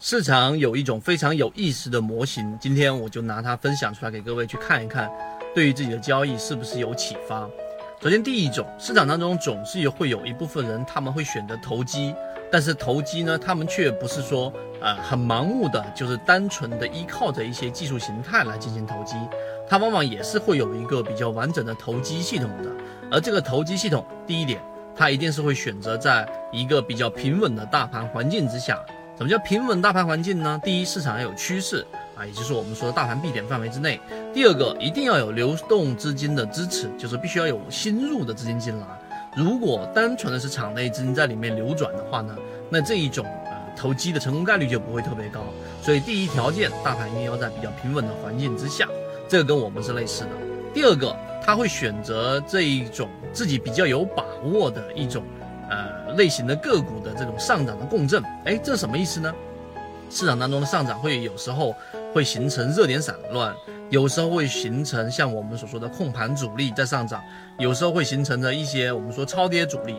市场有一种非常有意思的模型，今天我就拿它分享出来给各位去看一看，对于自己的交易是不是有启发。首先，第一种，市场当中总是会有一部分人他们会选择投机，但是投机呢，他们却不是说呃很盲目的，就是单纯的依靠着一些技术形态来进行投机，它往往也是会有一个比较完整的投机系统的。而这个投机系统，第一点，它一定是会选择在一个比较平稳的大盘环境之下。什么叫平稳大盘环境呢？第一，市场要有趋势啊，也就是我们说的大盘避点范围之内。第二个，一定要有流动资金的支持，就是必须要有新入的资金进来。如果单纯的是场内资金在里面流转的话呢，那这一种呃投机的成功概率就不会特别高。所以第一条件，大盘一定要在比较平稳的环境之下，这个跟我们是类似的。第二个，他会选择这一种自己比较有把握的一种。呃，类型的个股的这种上涨的共振，哎，这什么意思呢？市场当中的上涨会有时候会形成热点散乱，有时候会形成像我们所说的控盘主力在上涨，有时候会形成的一些我们说超跌主力，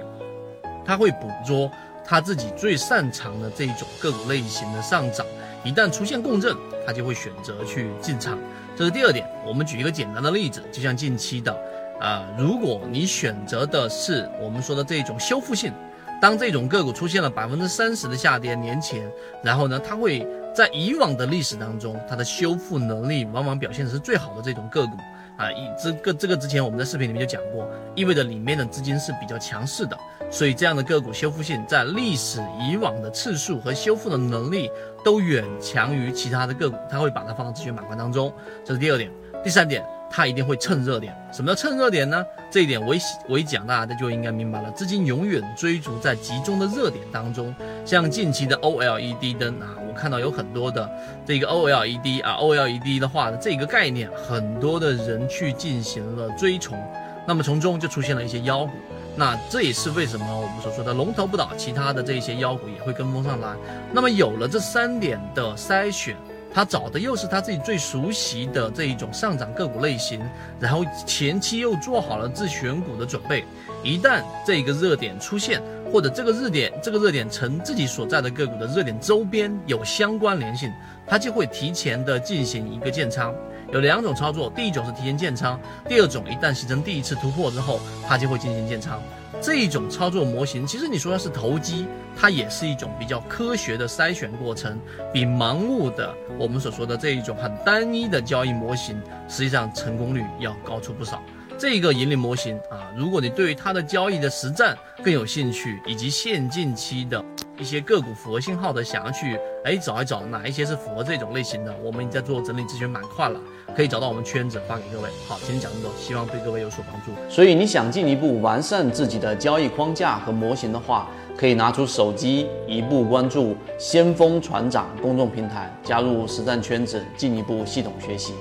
他会捕捉他自己最擅长的这种个股类型的上涨，一旦出现共振，他就会选择去进场。这是第二点。我们举一个简单的例子，就像近期的。啊，如果你选择的是我们说的这种修复性，当这种个股出现了百分之三十的下跌年前，然后呢，它会在以往的历史当中，它的修复能力往往表现的是最好的这种个股啊。以这个这个之前我们在视频里面就讲过，意味着里面的资金是比较强势的，所以这样的个股修复性在历史以往的次数和修复的能力都远强于其他的个股，它会把它放到资源板块当中。这是第二点，第三点。它一定会蹭热点。什么叫蹭热点呢？这一点我一我一讲，大家就应该明白了。资金永远追逐在集中的热点当中。像近期的 OLED 灯啊，我看到有很多的这个 OLED 啊，OLED 的话，这个概念，很多的人去进行了追崇，那么从中就出现了一些妖股。那这也是为什么我们所说的龙头不倒，其他的这些妖股也会跟风上来。那么有了这三点的筛选。他找的又是他自己最熟悉的这一种上涨个股类型，然后前期又做好了自选股的准备，一旦这个热点出现，或者这个热点这个热点成自己所在的个股的热点周边有相关联性，他就会提前的进行一个建仓。有两种操作，第一种是提前建仓，第二种一旦形成第一次突破之后，它就会进行建仓。这一种操作模型，其实你说它是投机，它也是一种比较科学的筛选过程，比盲目的我们所说的这一种很单一的交易模型，实际上成功率要高出不少。这个盈利模型啊，如果你对于它的交易的实战更有兴趣，以及现近期的一些个股符合信号的，想要去哎找一找哪一些是符合这种类型的，我们已经在做整理咨询板块了，可以找到我们圈子发给各位。好，今天讲这么多，希望对各位有所帮助。所以你想进一步完善自己的交易框架和模型的话，可以拿出手机一步关注先锋船长公众平台，加入实战圈子，进一步系统学习。